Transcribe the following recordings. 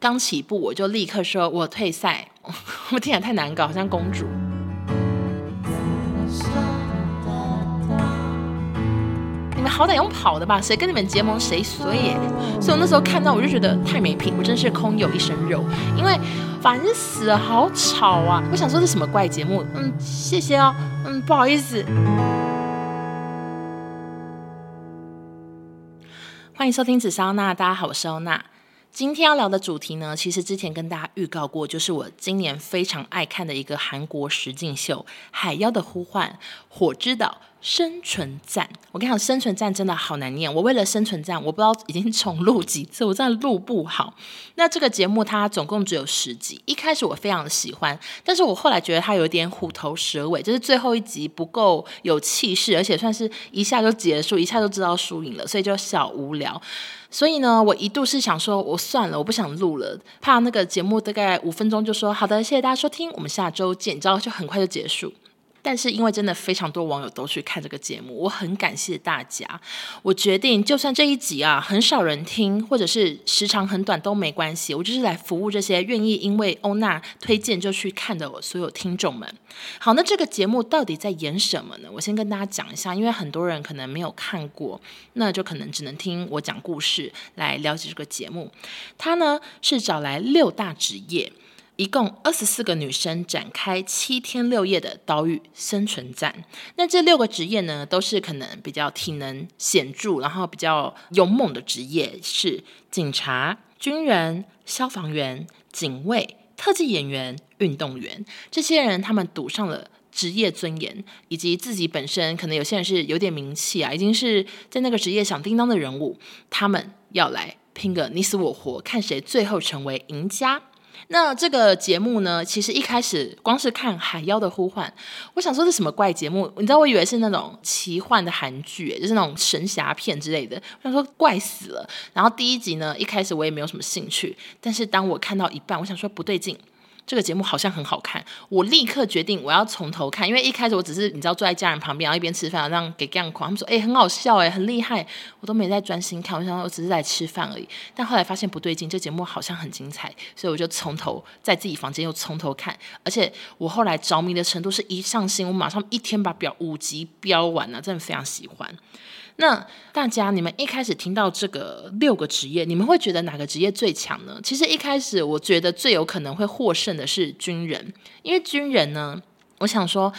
刚起步我就立刻说我退赛，我听起来太难搞，好像公主。你们好歹用跑的吧，谁跟你们结盟谁衰耶。所以我那时候看到我就觉得太没品，我真是空有一身肉，因为烦死了，好吵啊！我想说这什么怪节目？嗯，谢谢哦，嗯，不好意思。欢迎收听紫砂娜，大家好，我是欧娜。今天要聊的主题呢，其实之前跟大家预告过，就是我今年非常爱看的一个韩国实境秀《海妖的呼唤》——火之岛。生存战，我跟你讲，生存战真的好难念。我为了生存战，我不知道已经重录几次，我真的录不好。那这个节目它总共只有十集，一开始我非常的喜欢，但是我后来觉得它有点虎头蛇尾，就是最后一集不够有气势，而且算是一下就结束，一下就知道输赢了，所以就小无聊。所以呢，我一度是想说，我算了，我不想录了，怕那个节目大概五分钟就说好的，谢谢大家收听，我们下周见，你知道就很快就结束。但是因为真的非常多网友都去看这个节目，我很感谢大家。我决定，就算这一集啊很少人听，或者是时长很短都没关系，我就是来服务这些愿意因为欧娜推荐就去看的我所有听众们。好，那这个节目到底在演什么呢？我先跟大家讲一下，因为很多人可能没有看过，那就可能只能听我讲故事来了解这个节目。它呢是找来六大职业。一共二十四个女生展开七天六夜的岛屿生存战。那这六个职业呢，都是可能比较体能显著，然后比较勇猛的职业，是警察、军人、消防员、警卫、特技演员、运动员。这些人他们赌上了职业尊严，以及自己本身可能有些人是有点名气啊，已经是在那个职业响叮当的人物，他们要来拼个你死我活，看谁最后成为赢家。那这个节目呢，其实一开始光是看《海妖的呼唤》，我想说是什么怪节目？你知道，我以为是那种奇幻的韩剧，就是那种神侠片之类的。我想说怪死了。然后第一集呢，一开始我也没有什么兴趣，但是当我看到一半，我想说不对劲。这个节目好像很好看，我立刻决定我要从头看，因为一开始我只是你知道坐在家人旁边，然后一边吃饭，然后给这样狂，他们说哎很好笑哎很厉害，我都没在专心看，我想我只是在吃饭而已。但后来发现不对劲，这节目好像很精彩，所以我就从头在自己房间又从头看，而且我后来着迷的程度是一上新，我马上一天把表五集标完了，真的非常喜欢。那大家，你们一开始听到这个六个职业，你们会觉得哪个职业最强呢？其实一开始我觉得最有可能会获胜的是军人，因为军人呢，我想说。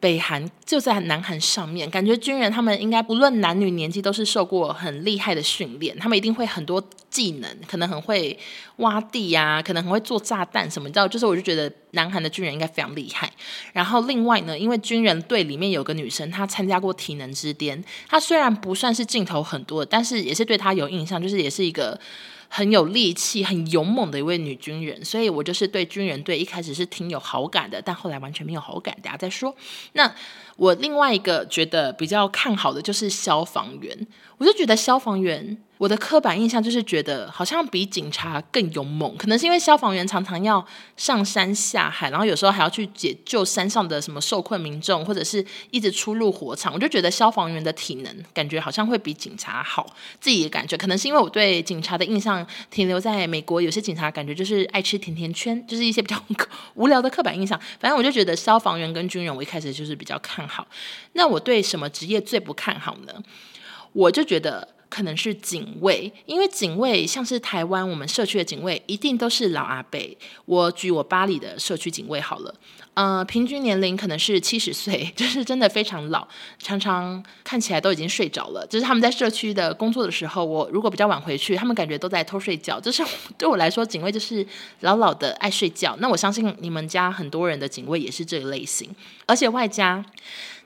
北韩就在南韩上面，感觉军人他们应该不论男女年纪都是受过很厉害的训练，他们一定会很多技能，可能很会挖地呀、可能很会做炸弹什么，你知道？就是我就觉得南韩的军人应该非常厉害。然后另外呢，因为军人队里面有个女生，她参加过体能之巅，她虽然不算是镜头很多，但是也是对她有印象，就是也是一个。很有力气、很勇猛的一位女军人，所以我就是对军人队一开始是挺有好感的，但后来完全没有好感，等下再说。那我另外一个觉得比较看好的就是消防员，我就觉得消防员。我的刻板印象就是觉得好像比警察更勇猛，可能是因为消防员常常要上山下海，然后有时候还要去解救山上的什么受困民众，或者是一直出入火场。我就觉得消防员的体能感觉好像会比警察好，自己的感觉可能是因为我对警察的印象停留在美国，有些警察感觉就是爱吃甜甜圈，就是一些比较 无聊的刻板印象。反正我就觉得消防员跟军人，我一开始就是比较看好。那我对什么职业最不看好呢？我就觉得。可能是警卫，因为警卫像是台湾我们社区的警卫，一定都是老阿伯。我举我巴里的社区警卫好了，呃，平均年龄可能是七十岁，就是真的非常老，常常看起来都已经睡着了。就是他们在社区的工作的时候，我如果比较晚回去，他们感觉都在偷睡觉。就是对我来说，警卫就是老老的爱睡觉。那我相信你们家很多人的警卫也是这个类型，而且外加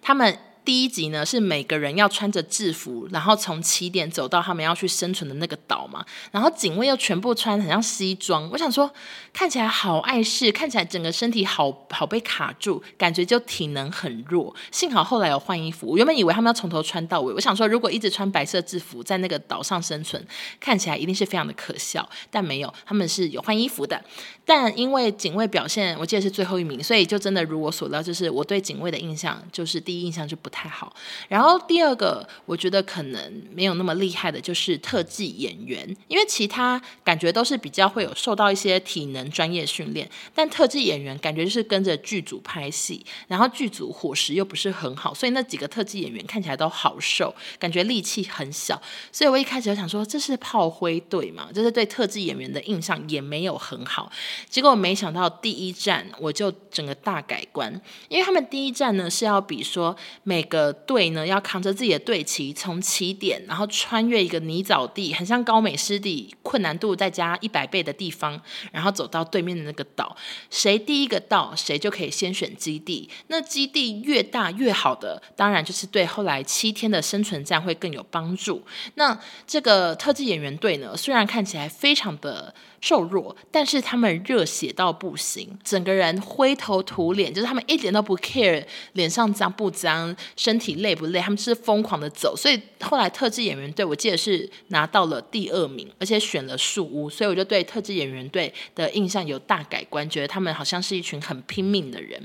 他们。第一集呢，是每个人要穿着制服，然后从起点走到他们要去生存的那个岛嘛。然后警卫又全部穿很像西装，我想说看起来好碍事，看起来整个身体好好被卡住，感觉就体能很弱。幸好后来有换衣服，我原本以为他们要从头穿到尾。我想说，如果一直穿白色制服在那个岛上生存，看起来一定是非常的可笑。但没有，他们是有换衣服的。但因为警卫表现，我记得是最后一名，所以就真的如我所料，就是我对警卫的印象就是第一印象就不。太好。然后第二个，我觉得可能没有那么厉害的，就是特技演员，因为其他感觉都是比较会有受到一些体能专业训练，但特技演员感觉就是跟着剧组拍戏，然后剧组伙食又不是很好，所以那几个特技演员看起来都好瘦，感觉力气很小。所以我一开始就想说，这是炮灰队嘛，就是对特技演员的印象也没有很好。结果没想到第一站我就整个大改观，因为他们第一站呢是要比说每每个队呢要扛着自己的队旗从起点，然后穿越一个泥沼地，很像高美湿地，困难度再加一百倍的地方，然后走到对面的那个岛，谁第一个到，谁就可以先选基地。那基地越大越好的，当然就是对后来七天的生存战会更有帮助。那这个特技演员队呢，虽然看起来非常的瘦弱，但是他们热血到不行，整个人灰头土脸，就是他们一点都不 care 脸上脏不脏，身体累不累，他们是疯狂的走。所以后来特技演员队，我记得是拿到了第二名，而且选了树屋，所以我就对特技演员队的印象有大改观，觉得他们好像是一群很拼命的人。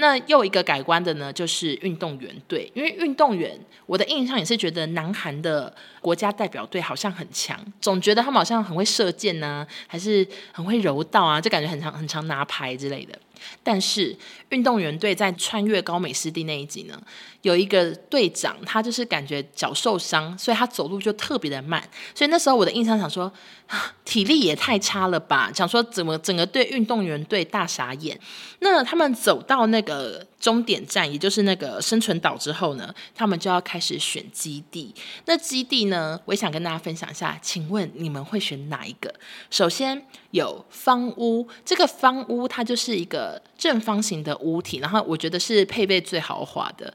那又一个改观的呢，就是运动员队，因为运动员，我的印象也是觉得南韩的国家代表队好像很强，总觉得他们好像很会射箭呢、还是很会柔道啊，就感觉很常很常拿牌之类的。但是运动员队在穿越高美湿地那一集呢，有一个队长，他就是感觉脚受伤，所以他走路就特别的慢。所以那时候我的印象想说，体力也太差了吧？想说怎么整个队运动员队大傻眼。那他们走到那个终点站，也就是那个生存岛之后呢，他们就要开始选基地。那基地呢，我也想跟大家分享一下，请问你们会选哪一个？首先有方屋，这个方屋它就是一个正方形的屋体，然后我觉得是配备最豪华的。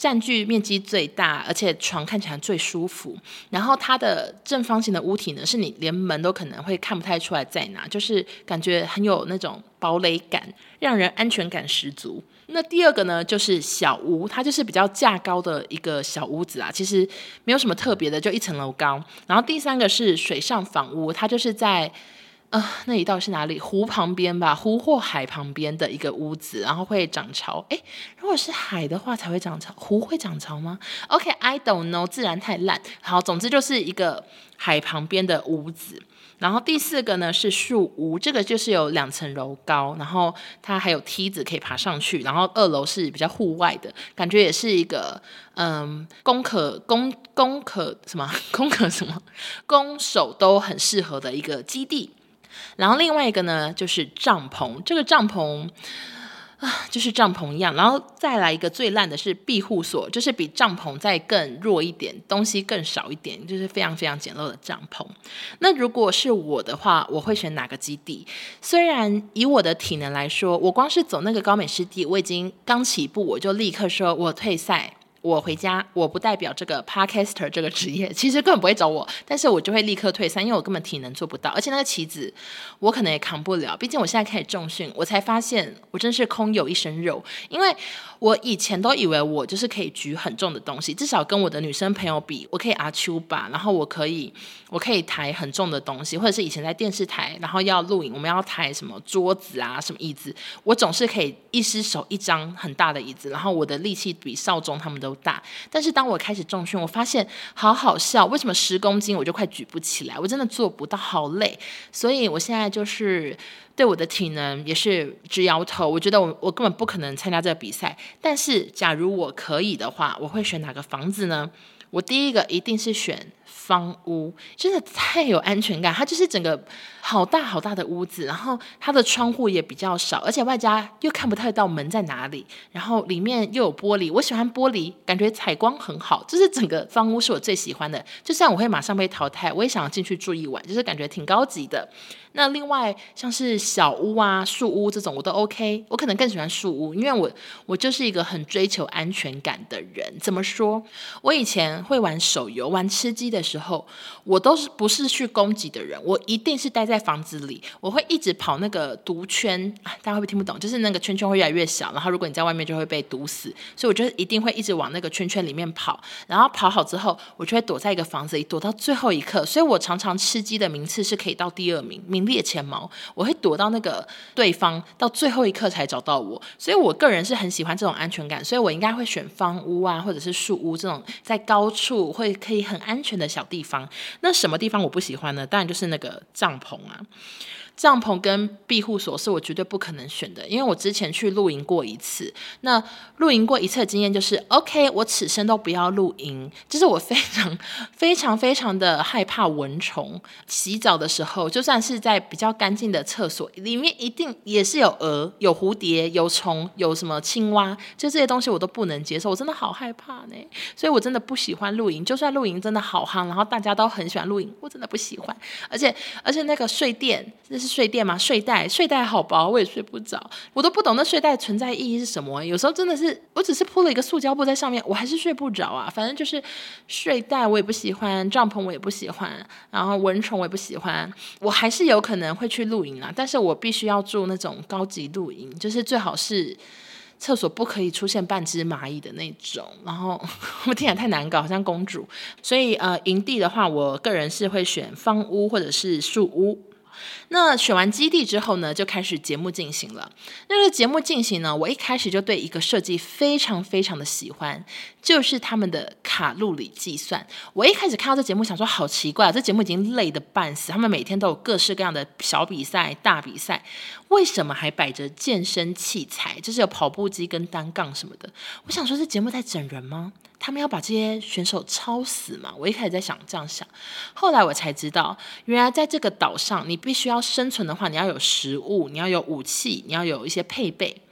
占据面积最大，而且床看起来最舒服。然后它的正方形的屋体呢，是你连门都可能会看不太出来在哪，就是感觉很有那种堡垒感，让人安全感十足。那第二个呢，就是小屋，它就是比较架高的一个小屋子啊，其实没有什么特别的，就一层楼高。然后第三个是水上房屋，它就是在。呃，那里到底是哪里？湖旁边吧，湖或海旁边的一个屋子，然后会涨潮。诶，如果是海的话才会涨潮，湖会涨潮吗？OK，I don't know，自然太烂。好，总之就是一个海旁边的屋子。然后第四个呢是树屋，这个就是有两层楼高，然后它还有梯子可以爬上去。然后二楼是比较户外的，感觉也是一个嗯，攻可攻攻可什么 攻可什么攻守都很适合的一个基地。然后另外一个呢，就是帐篷。这个帐篷啊，就是帐篷一样。然后再来一个最烂的是庇护所，就是比帐篷再更弱一点，东西更少一点，就是非常非常简陋的帐篷。那如果是我的话，我会选哪个基地？虽然以我的体能来说，我光是走那个高美湿地，我已经刚起步，我就立刻说我退赛。我回家，我不代表这个 Podcaster 这个职业，其实根本不会找我，但是我就会立刻退赛，因为我根本体能做不到，而且那个棋子我可能也扛不了，毕竟我现在开始重训，我才发现我真是空有一身肉，因为我以前都以为我就是可以举很重的东西，至少跟我的女生朋友比，我可以阿丘吧，然后我可以我可以抬很重的东西，或者是以前在电视台，然后要录影，我们要抬什么桌子啊，什么椅子，我总是可以一只手一张很大的椅子，然后我的力气比少中他们都大，但是当我开始重训，我发现好好笑，为什么十公斤我就快举不起来？我真的做不到，好累。所以我现在就是对我的体能也是直摇头。我觉得我我根本不可能参加这个比赛。但是假如我可以的话，我会选哪个房子呢？我第一个一定是选。方屋真的太有安全感，它就是整个好大好大的屋子，然后它的窗户也比较少，而且外加又看不太到门在哪里，然后里面又有玻璃，我喜欢玻璃，感觉采光很好，就是整个方屋是我最喜欢的。就算我会马上被淘汰，我也想要进去住一晚，就是感觉挺高级的。那另外像是小屋啊、树屋这种我都 OK，我可能更喜欢树屋，因为我我就是一个很追求安全感的人。怎么说？我以前会玩手游，玩吃鸡的的时候，我都是不是去攻击的人，我一定是待在房子里，我会一直跑那个毒圈，大家会不会听不懂？就是那个圈圈会越来越小，然后如果你在外面就会被毒死，所以我就一定会一直往那个圈圈里面跑，然后跑好之后，我就会躲在一个房子里，躲到最后一刻，所以我常常吃鸡的名次是可以到第二名，名列前茅。我会躲到那个对方到最后一刻才找到我，所以我个人是很喜欢这种安全感，所以我应该会选房屋啊，或者是树屋这种在高处会可以很安全的小地方。那什么地方我不喜欢呢？当然就是那个帐篷啊。帐篷跟庇护所是我绝对不可能选的，因为我之前去露营过一次。那露营过一次的经验就是，OK，我此生都不要露营。就是我非常、非常、非常的害怕蚊虫。洗澡的时候，就算是在比较干净的厕所，里面一定也是有蛾、有蝴蝶、有虫、有什么青蛙，就这些东西我都不能接受。我真的好害怕呢，所以我真的不喜欢露营。就算露营真的好夯，然后大家都很喜欢露营，我真的不喜欢。而且，而且那个睡垫，那是。睡垫吗？睡袋，睡袋好薄，我也睡不着。我都不懂那睡袋存在意义是什么。有时候真的是，我只是铺了一个塑胶布在上面，我还是睡不着啊。反正就是睡袋我也不喜欢，帐篷我也不喜欢，然后蚊虫我也不喜欢。我还是有可能会去露营啊，但是我必须要住那种高级露营，就是最好是厕所不可以出现半只蚂蚁的那种。然后 我听起来太难搞，好像公主。所以呃，营地的话，我个人是会选方屋或者是树屋。那选完基地之后呢，就开始节目进行了。那个节目进行呢，我一开始就对一个设计非常非常的喜欢，就是他们的卡路里计算。我一开始看到这节目，想说好奇怪啊，这节目已经累得半死，他们每天都有各式各样的小比赛、大比赛，为什么还摆着健身器材？就是有跑步机跟单杠什么的。我想说，这节目在整人吗？他们要把这些选手抄死嘛？我一开始在想这样想，后来我才知道，原来在这个岛上，你必须要生存的话，你要有食物，你要有武器，你要有一些配备。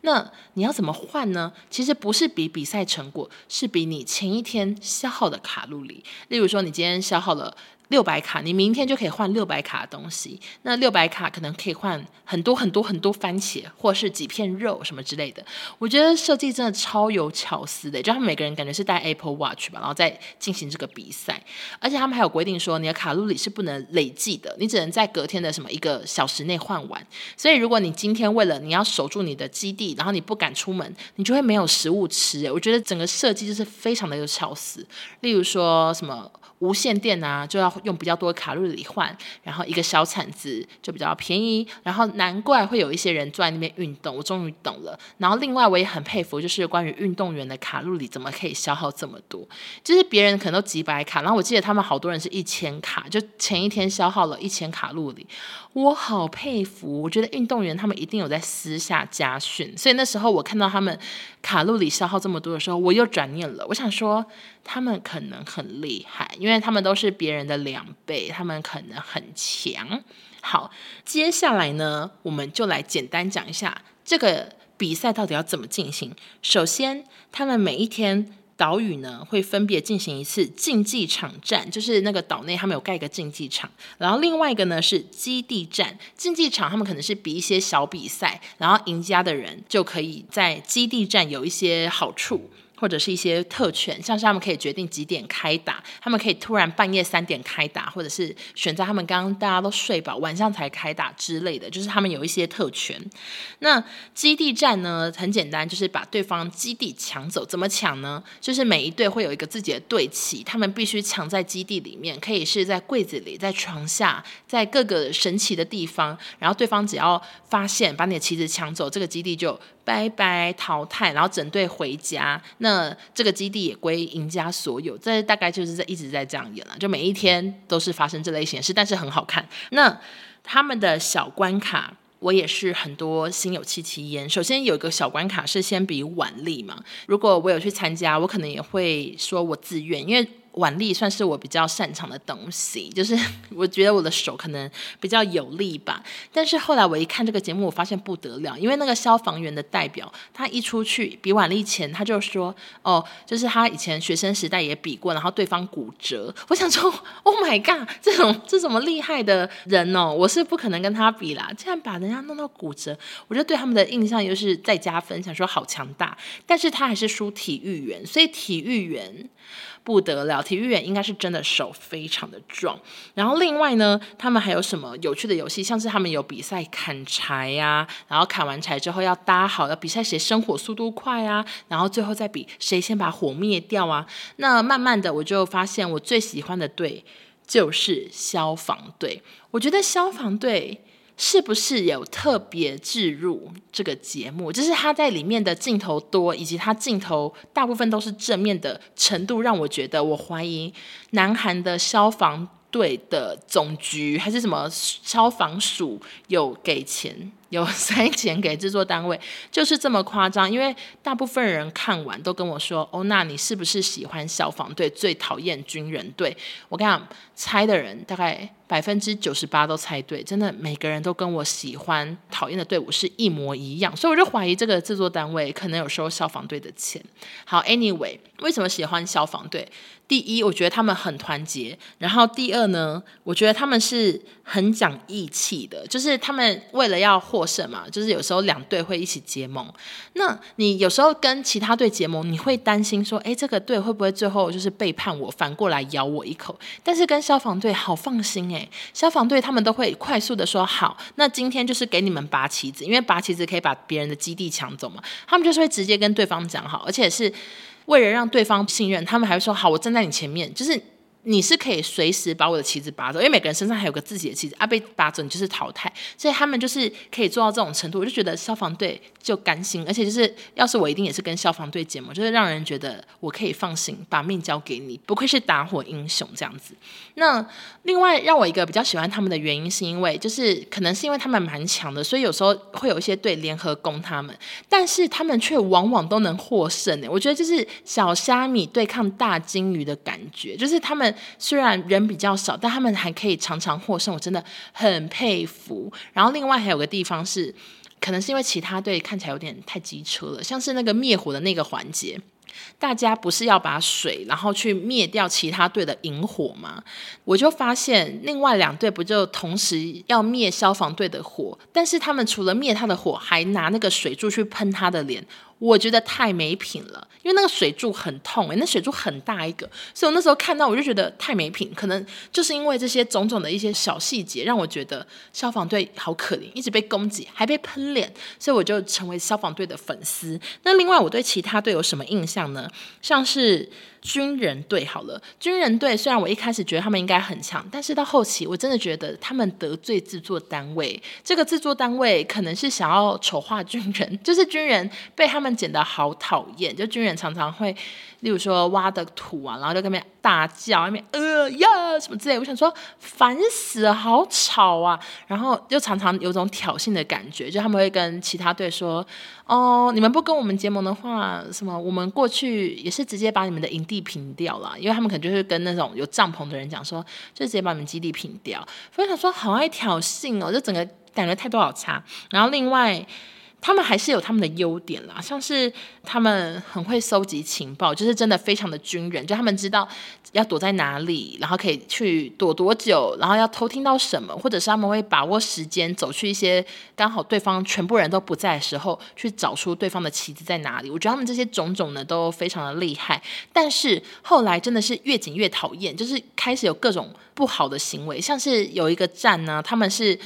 那你要怎么换呢？其实不是比比赛成果，是比你前一天消耗的卡路里。例如说，你今天消耗了。六百卡，你明天就可以换六百卡的东西。那六百卡可能可以换很多很多很多番茄，或是几片肉什么之类的。我觉得设计真的超有巧思的，就他们每个人感觉是戴 Apple Watch 吧，然后再进行这个比赛。而且他们还有规定说，你的卡路里是不能累计的，你只能在隔天的什么一个小时内换完。所以如果你今天为了你要守住你的基地，然后你不敢出门，你就会没有食物吃。我觉得整个设计就是非常的有巧思。例如说什么。无线电啊，就要用比较多卡路里换，然后一个小铲子就比较便宜，然后难怪会有一些人坐在那边运动，我终于懂了。然后另外我也很佩服，就是关于运动员的卡路里怎么可以消耗这么多，就是别人可能都几百卡，然后我记得他们好多人是一千卡，就前一天消耗了一千卡路里，我好佩服。我觉得运动员他们一定有在私下加训，所以那时候我看到他们卡路里消耗这么多的时候，我又转念了，我想说他们可能很厉害，因为。因为他们都是别人的两倍，他们可能很强。好，接下来呢，我们就来简单讲一下这个比赛到底要怎么进行。首先，他们每一天岛屿呢会分别进行一次竞技场战，就是那个岛内他们有盖一个竞技场。然后另外一个呢是基地战，竞技场他们可能是比一些小比赛，然后赢家的人就可以在基地战有一些好处。或者是一些特权，像是他们可以决定几点开打，他们可以突然半夜三点开打，或者是选在他们刚刚大家都睡饱，晚上才开打之类的，就是他们有一些特权。那基地战呢，很简单，就是把对方基地抢走。怎么抢呢？就是每一队会有一个自己的队旗，他们必须抢在基地里面，可以是在柜子里、在床下、在各个神奇的地方。然后对方只要发现把你的旗子抢走，这个基地就拜拜淘汰，然后整队回家。那这个基地也归赢家所有。这大概就是在一直在这样演了，就每一天都是发生这类型的事，但是很好看。那他们的小关卡，我也是很多心有戚戚焉。首先有一个小关卡是先比腕力嘛，如果我有去参加，我可能也会说我自愿，因为。腕力算是我比较擅长的东西，就是我觉得我的手可能比较有力吧。但是后来我一看这个节目，我发现不得了，因为那个消防员的代表，他一出去比腕力前，他就说：“哦，就是他以前学生时代也比过，然后对方骨折。”我想说：“Oh my god，这种这种厉害的人哦，我是不可能跟他比啦！竟然把人家弄到骨折，我就对他们的印象又是再加分，想说好强大。但是他还是输体育员，所以体育员。不得了，体育员应该是真的手非常的壮。然后另外呢，他们还有什么有趣的游戏？像是他们有比赛砍柴呀、然后砍完柴之后要搭好，要比赛谁生火速度快啊，然后最后再比谁先把火灭掉啊。那慢慢的我就发现，我最喜欢的队就是消防队。我觉得消防队。是不是有特别置入这个节目？就是他在里面的镜头多，以及他镜头大部分都是正面的程度，让我觉得我怀疑南韩的消防队的总局还是什么消防署有给钱。有塞钱给制作单位，就是这么夸张。因为大部分人看完都跟我说：“哦，那你是不是喜欢消防队，最讨厌军人队？”我跟你讲，猜的人大概百分之九十八都猜对，真的每个人都跟我喜欢、讨厌的队伍是一模一样，所以我就怀疑这个制作单位可能有收消防队的钱。好，Anyway，为什么喜欢消防队？第一，我觉得他们很团结；然后第二呢，我觉得他们是很讲义气的，就是他们为了要获胜嘛，就是有时候两队会一起结盟。那你有时候跟其他队结盟，你会担心说，诶，这个队会不会最后就是背叛我，反过来咬我一口？但是跟消防队好放心哎消防队他们都会快速的说好，那今天就是给你们拔旗子，因为拔旗子可以把别人的基地抢走嘛，他们就是会直接跟对方讲好，而且是。为了让对方信任，他们还会说：“好，我站在你前面。”就是。你是可以随时把我的旗子拔走，因为每个人身上还有个自己的旗子啊，被拔走你就是淘汰，所以他们就是可以做到这种程度，我就觉得消防队就甘心，而且就是要是我一定也是跟消防队结盟，就是让人觉得我可以放心把命交给你，不愧是打火英雄这样子。那另外让我一个比较喜欢他们的原因，是因为就是可能是因为他们蛮强的，所以有时候会有一些队联合攻他们，但是他们却往往都能获胜呢。我觉得就是小虾米对抗大鲸鱼的感觉，就是他们。虽然人比较少，但他们还可以常常获胜，我真的很佩服。然后另外还有个地方是，可能是因为其他队看起来有点太机车了，像是那个灭火的那个环节，大家不是要把水然后去灭掉其他队的引火吗？我就发现另外两队不就同时要灭消防队的火，但是他们除了灭他的火，还拿那个水柱去喷他的脸。我觉得太没品了，因为那个水柱很痛诶、那水柱很大一个，所以我那时候看到我就觉得太没品。可能就是因为这些种种的一些小细节，让我觉得消防队好可怜，一直被攻击，还被喷脸，所以我就成为消防队的粉丝。那另外我对其他队有什么印象呢？像是。军人队好了，军人队虽然我一开始觉得他们应该很强，但是到后期我真的觉得他们得罪制作单位。这个制作单位可能是想要丑化军人，就是军人被他们剪得好讨厌，就军人常常会。例如说挖的土啊，然后就在那边大叫，那边呃呀什么之类，我想说烦死了，好吵啊！然后就常常有种挑衅的感觉，就他们会跟其他队说：“哦，你们不跟我们结盟的话，什么我们过去也是直接把你们的营地平掉了。”因为他们可能就是跟那种有帐篷的人讲说，就直接把你们基地平掉。所以想说好爱挑衅哦，就整个感觉态度好差。然后另外。他们还是有他们的优点啦，像是他们很会搜集情报，就是真的非常的军人，就他们知道要躲在哪里，然后可以去躲多久，然后要偷听到什么，或者是他们会把握时间走去一些刚好对方全部人都不在的时候，去找出对方的棋子在哪里。我觉得他们这些种种呢都非常的厉害，但是后来真的是越紧越讨厌，就是开始有各种不好的行为，像是有一个站呢，他们是。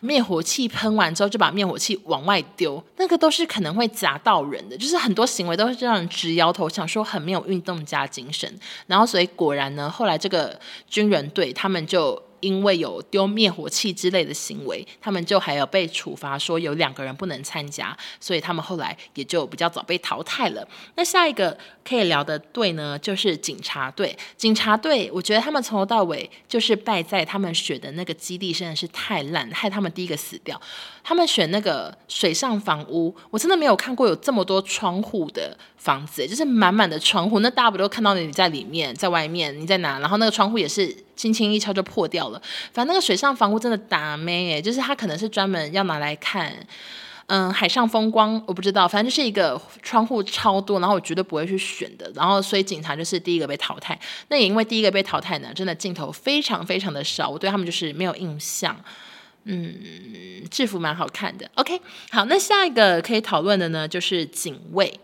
灭火器喷完之后就把灭火器往外丢，那个都是可能会砸到人的，就是很多行为都是让人直摇头，想说很没有运动家精神。然后所以果然呢，后来这个军人队他们就。因为有丢灭火器之类的行为，他们就还有被处罚，说有两个人不能参加，所以他们后来也就比较早被淘汰了。那下一个可以聊的队呢，就是警察队。警察队，我觉得他们从头到尾就是败在他们选的那个基地真的是太烂，害他们第一个死掉。他们选那个水上房屋，我真的没有看过有这么多窗户的房子，就是满满的窗户。那大家不都看到你在里面，在外面，你在哪？然后那个窗户也是轻轻一敲就破掉了。反正那个水上房屋真的打咩耶，就是它可能是专门要拿来看，嗯，海上风光，我不知道。反正就是一个窗户超多，然后我绝对不会去选的。然后所以警察就是第一个被淘汰。那也因为第一个被淘汰呢，真的镜头非常非常的少，我对他们就是没有印象。嗯，制服蛮好看的。OK，好，那下一个可以讨论的呢，就是警卫。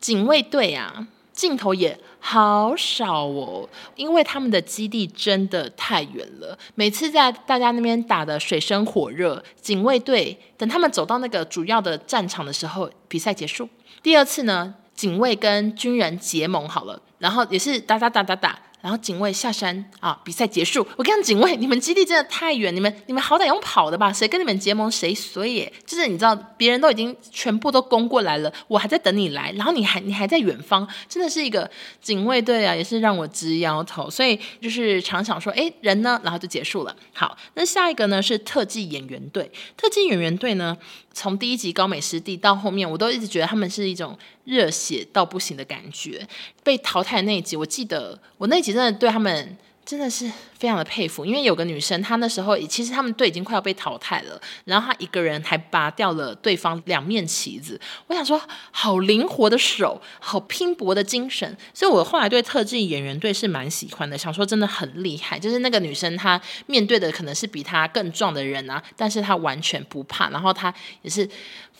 警卫队啊，镜头也好少哦，因为他们的基地真的太远了。每次在大家那边打的水深火热，警卫队等他们走到那个主要的战场的时候，比赛结束。第二次呢，警卫跟军人结盟好了，然后也是打打打打打。然后警卫下山啊，比赛结束。我跟，警卫，你们基地真的太远，你们你们好歹用跑的吧？谁跟你们结盟谁衰耶？就是你知道，别人都已经全部都攻过来了，我还在等你来，然后你还你还在远方，真的是一个警卫队啊，也是让我直摇头。所以就是常想说，哎，人呢？然后就结束了。好，那下一个呢是特技演员队。特技演员队呢，从第一集高美湿地到后面，我都一直觉得他们是一种热血到不行的感觉。被淘汰的那一集，我记得我那一集真的对他们真的是。非常的佩服，因为有个女生，她那时候其实他们队已经快要被淘汰了，然后她一个人还拔掉了对方两面旗子。我想说，好灵活的手，好拼搏的精神，所以我后来对特技演员队是蛮喜欢的。想说真的很厉害，就是那个女生她面对的可能是比她更壮的人啊，但是她完全不怕，然后她也是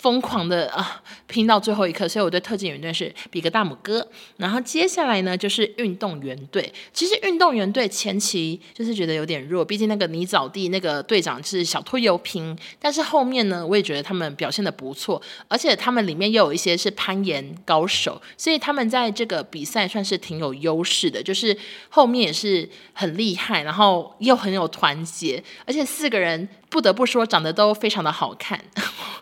疯狂的啊拼到最后一刻。所以我对特技演员队是比个大拇哥。然后接下来呢，就是运动员队。其实运动员队前期。就是觉得有点弱，毕竟那个泥沼地那个队长是小拖油瓶，但是后面呢，我也觉得他们表现得不错，而且他们里面又有一些是攀岩高手，所以他们在这个比赛算是挺有优势的，就是后面也是很厉害，然后又很有团结，而且四个人。不得不说，长得都非常的好看，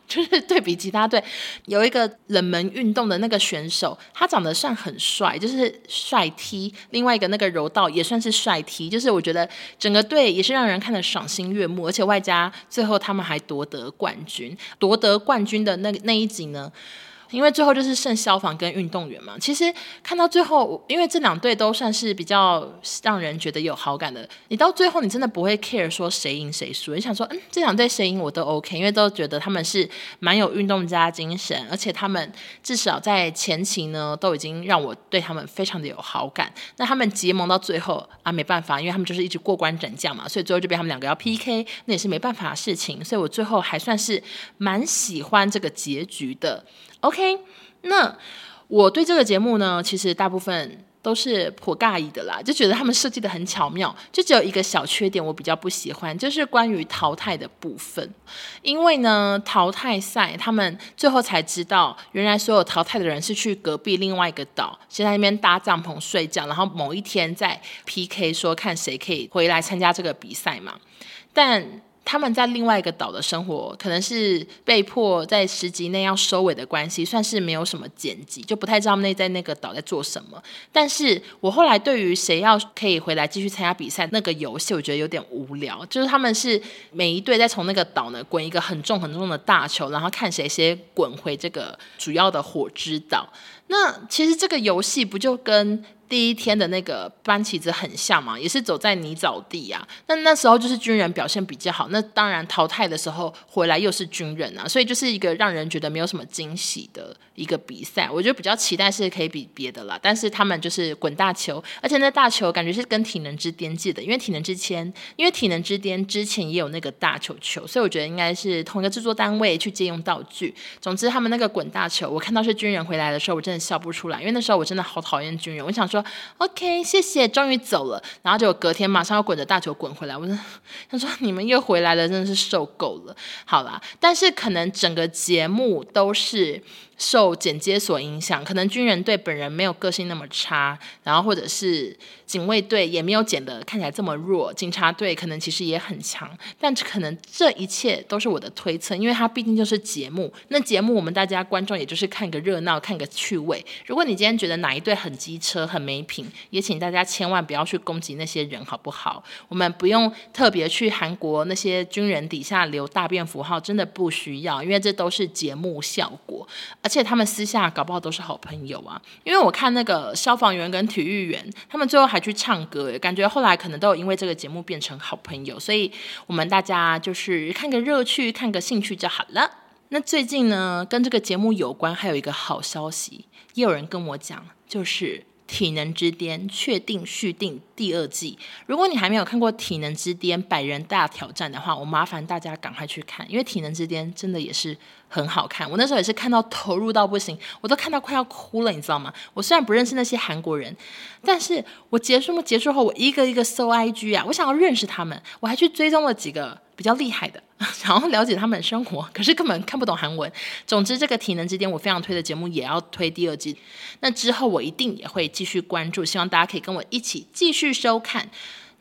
就是对比其他队，有一个冷门运动的那个选手，他长得算很帅，就是帅 T；另外一个那个柔道也算是帅 T，就是我觉得整个队也是让人看得赏心悦目，而且外加最后他们还夺得冠军，夺得冠军的那那一集呢。因为最后就是剩消防跟运动员嘛，其实看到最后，因为这两队都算是比较让人觉得有好感的，你到最后你真的不会 care 说谁赢谁输，你想说，嗯，这两队谁赢我都 OK，因为都觉得他们是蛮有运动家精神，而且他们至少在前期呢都已经让我对他们非常的有好感。那他们结盟到最后啊，没办法，因为他们就是一直过关斩将嘛，所以最后就被他们两个要 PK，那也是没办法的事情，所以我最后还算是蛮喜欢这个结局的。OK，那我对这个节目呢，其实大部分都是颇尬意的啦，就觉得他们设计得很巧妙，就只有一个小缺点我比较不喜欢，就是关于淘汰的部分。因为呢，淘汰赛他们最后才知道，原来所有淘汰的人是去隔壁另外一个岛，先在那边搭帐篷睡觉，然后某一天再 PK 说看谁可以回来参加这个比赛嘛，但。他们在另外一个岛的生活，可能是被迫在十集内要收尾的关系，算是没有什么剪辑，就不太知道那在那个岛在做什么。但是我后来对于谁要可以回来继续参加比赛那个游戏，我觉得有点无聊。就是他们是每一队在从那个岛呢滚一个很重很重的大球，然后看谁先滚回这个主要的火之岛。那其实这个游戏不就跟第一天的那个搬旗子很像嘛，也是走在泥沼地啊。那那时候就是军人表现比较好，那当然淘汰的时候回来又是军人啊，所以就是一个让人觉得没有什么惊喜的一个比赛。我觉得比较期待是可以比别的啦，但是他们就是滚大球，而且那大球感觉是跟体能之巅借的，因为体能之前，因为体能之巅之前也有那个大球球，所以我觉得应该是同一个制作单位去借用道具。总之，他们那个滚大球，我看到是军人回来的时候，我真的笑不出来，因为那时候我真的好讨厌军人，我想说。OK，谢谢，终于走了。然后就隔天马上要滚着大球滚回来。我 说，他说你们又回来了，真的是受够了。好啦，但是可能整个节目都是。受剪接所影响，可能军人队本人没有个性那么差，然后或者是警卫队也没有剪得看起来这么弱，警察队可能其实也很强，但可能这一切都是我的推测，因为它毕竟就是节目，那节目我们大家观众也就是看个热闹，看个趣味。如果你今天觉得哪一队很机车、很没品，也请大家千万不要去攻击那些人，好不好？我们不用特别去韩国那些军人底下留大便符号，真的不需要，因为这都是节目效果。而且他们私下搞不好都是好朋友啊，因为我看那个消防员跟体育员，他们最后还去唱歌，感觉后来可能都有因为这个节目变成好朋友，所以我们大家就是看个热趣，看个兴趣就好了。那最近呢，跟这个节目有关，还有一个好消息，也有人跟我讲，就是。体能之巅》确定续订第二季。如果你还没有看过《体能之巅》百人大挑战的话，我麻烦大家赶快去看，因为《体能之巅》真的也是很好看。我那时候也是看到投入到不行，我都看到快要哭了，你知道吗？我虽然不认识那些韩国人，但是我结束结束后，我一个一个搜 IG 啊，我想要认识他们，我还去追踪了几个比较厉害的，想要了解他们的生活，可是根本看不懂韩文。总之，这个《体能之巅》我非常推的节目也要推第二季，那之后我一定也会继续关注，希望大家可以跟我一起继续收看。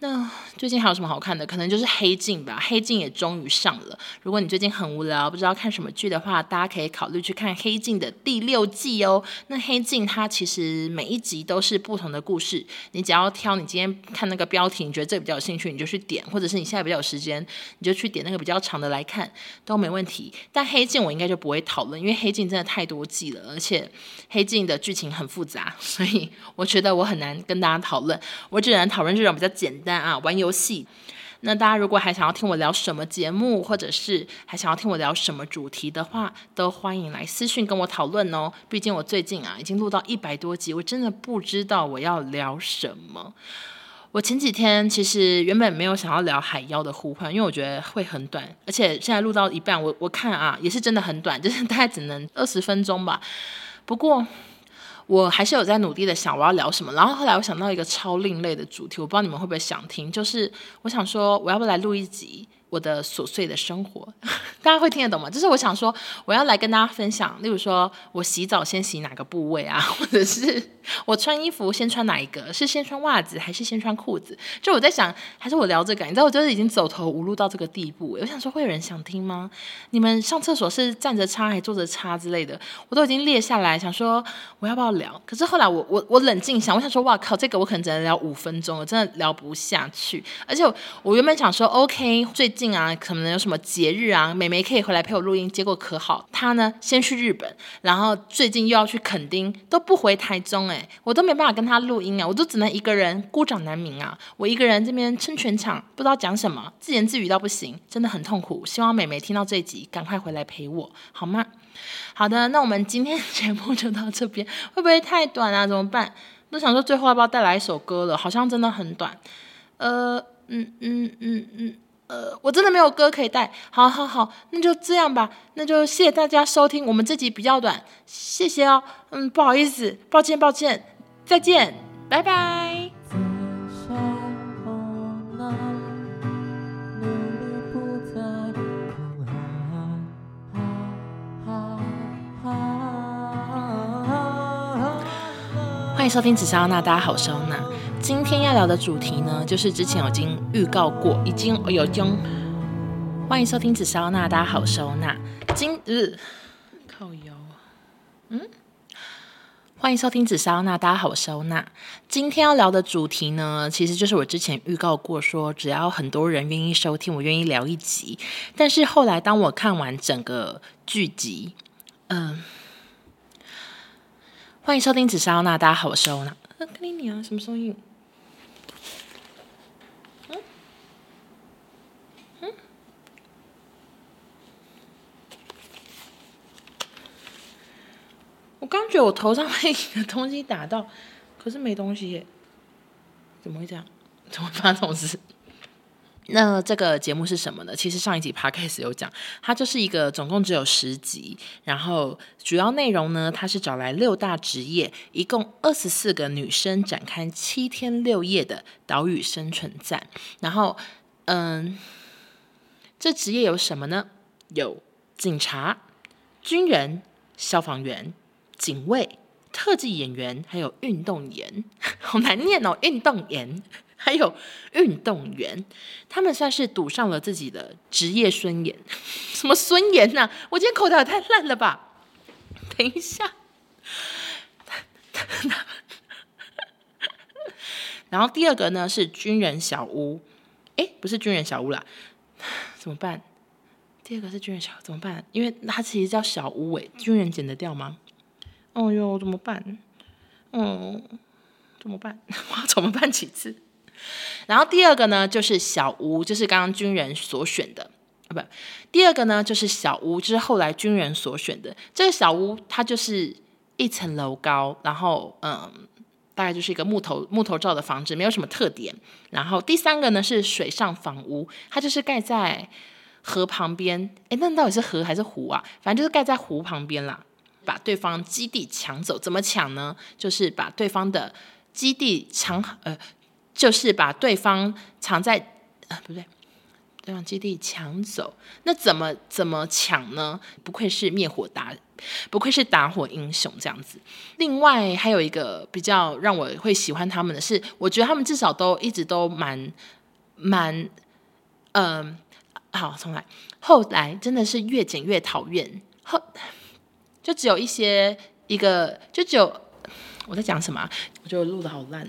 那最近还有什么好看的？可能就是《黑镜》吧，《黑镜》也终于上了。如果你最近很无聊，不知道看什么剧的话，大家可以考虑去看《黑镜》的第六季哦。那《黑镜》它其实每一集都是不同的故事，你只要挑你今天看那个标题，你觉得这个比较有兴趣，你就去点；或者是你现在比较有时间，你就去点那个比较长的来看，都没问题。但《黑镜》我应该就不会讨论，因为《黑镜》真的太多季了，而且《黑镜》的剧情很复杂，所以我觉得我很难跟大家讨论。我只能讨论这种比较简单。啊，玩游戏。那大家如果还想要听我聊什么节目，或者是还想要听我聊什么主题的话，都欢迎来私讯跟我讨论哦。毕竟我最近啊，已经录到一百多集，我真的不知道我要聊什么。我前几天其实原本没有想要聊海妖的呼唤，因为我觉得会很短，而且现在录到一半，我我看啊，也是真的很短，就是大概只能二十分钟吧。不过。我还是有在努力的想我要聊什么，然后后来我想到一个超另类的主题，我不知道你们会不会想听，就是我想说我要不来录一集我的琐碎的生活，大家会听得懂吗？就是我想说我要来跟大家分享，例如说我洗澡先洗哪个部位啊，或者是。我穿衣服先穿哪一个？是先穿袜子还是先穿裤子？就我在想，还是我聊这个？你知道，我就是已经走投无路到这个地步。我想说，会有人想听吗？你们上厕所是站着擦还坐着擦之类的？我都已经列下来，想说我要不要聊？可是后来我我我冷静想，我想说，哇靠，这个我可能只能聊五分钟，我真的聊不下去。而且我，我原本想说，OK，最近啊，可能有什么节日啊，美眉可以回来陪我录音。结果可好，她呢先去日本，然后最近又要去垦丁，都不回台中。哎，我都没办法跟她录音啊，我都只能一个人孤掌难鸣啊。我一个人这边撑全场，不知道讲什么，自言自语到不行，真的很痛苦。希望美眉听到这一集，赶快回来陪我，好吗？好的，那我们今天节目就到这边，会不会太短啊？怎么办？都想说最后要不要带来一首歌了？好像真的很短。呃，嗯嗯嗯嗯。呃，我真的没有歌可以带，好好好，那就这样吧，那就谢谢大家收听，我们这集比较短，谢谢哦，嗯，不好意思，抱歉抱歉，再见，拜拜。欢迎收听紫砂欧娜，大家好，我是欧娜。今天要聊的主题呢，就是之前已经预告过，已经有经。欢迎收听紫砂欧娜，大家好，我是欧娜。今日、呃、靠腰，嗯，欢迎收听紫砂欧娜，大家好，我是欧娜。今天要聊的主题呢，其实就是我之前预告过说，说只要很多人愿意收听，我愿意聊一集。但是后来当我看完整个剧集，嗯、呃。欢迎收听紫砂欧娜，大家好，我是欧娜。跟你你啊，什么声音？我刚觉得我头上被一个东西打到，可是没东西耶，怎么会这样？怎么发生这种事？那这个节目是什么呢？其实上一集 podcast 有讲，它就是一个总共只有十集，然后主要内容呢，它是找来六大职业，一共二十四个女生展开七天六夜的岛屿生存战。然后，嗯，这职业有什么呢？有警察、军人、消防员、警卫、特技演员，还有运动员，好难念哦，运动员。还有运动员，他们算是赌上了自己的职业尊严。什么尊严呢？我今天口条也太烂了吧！等一下，然后第二个呢是军人小屋，哎，不是军人小屋啦，怎么办？第二个是军人小怎么办？因为它其实叫小屋，哎，军人剪得掉吗？哦哟，怎么办？嗯，怎么办？我要怎么办几次？然后第二个呢，就是小屋，就是刚刚军人所选的啊，不，第二个呢就是小屋，就是后来军人所选的。这个小屋它就是一层楼高，然后嗯，大概就是一个木头木头造的房子，没有什么特点。然后第三个呢是水上房屋，它就是盖在河旁边。诶，那到底是河还是湖啊？反正就是盖在湖旁边啦，把对方基地抢走。怎么抢呢？就是把对方的基地抢，呃，就是把对方藏在，呃，不对。对方基地抢走，那怎么怎么抢呢？不愧是灭火达，不愧是打火英雄这样子。另外还有一个比较让我会喜欢他们的是，我觉得他们至少都一直都蛮蛮，嗯、好，重来。后来真的是越剪越讨厌，后就只有一些一个，就只有我在讲什么？我觉得我录的好烂。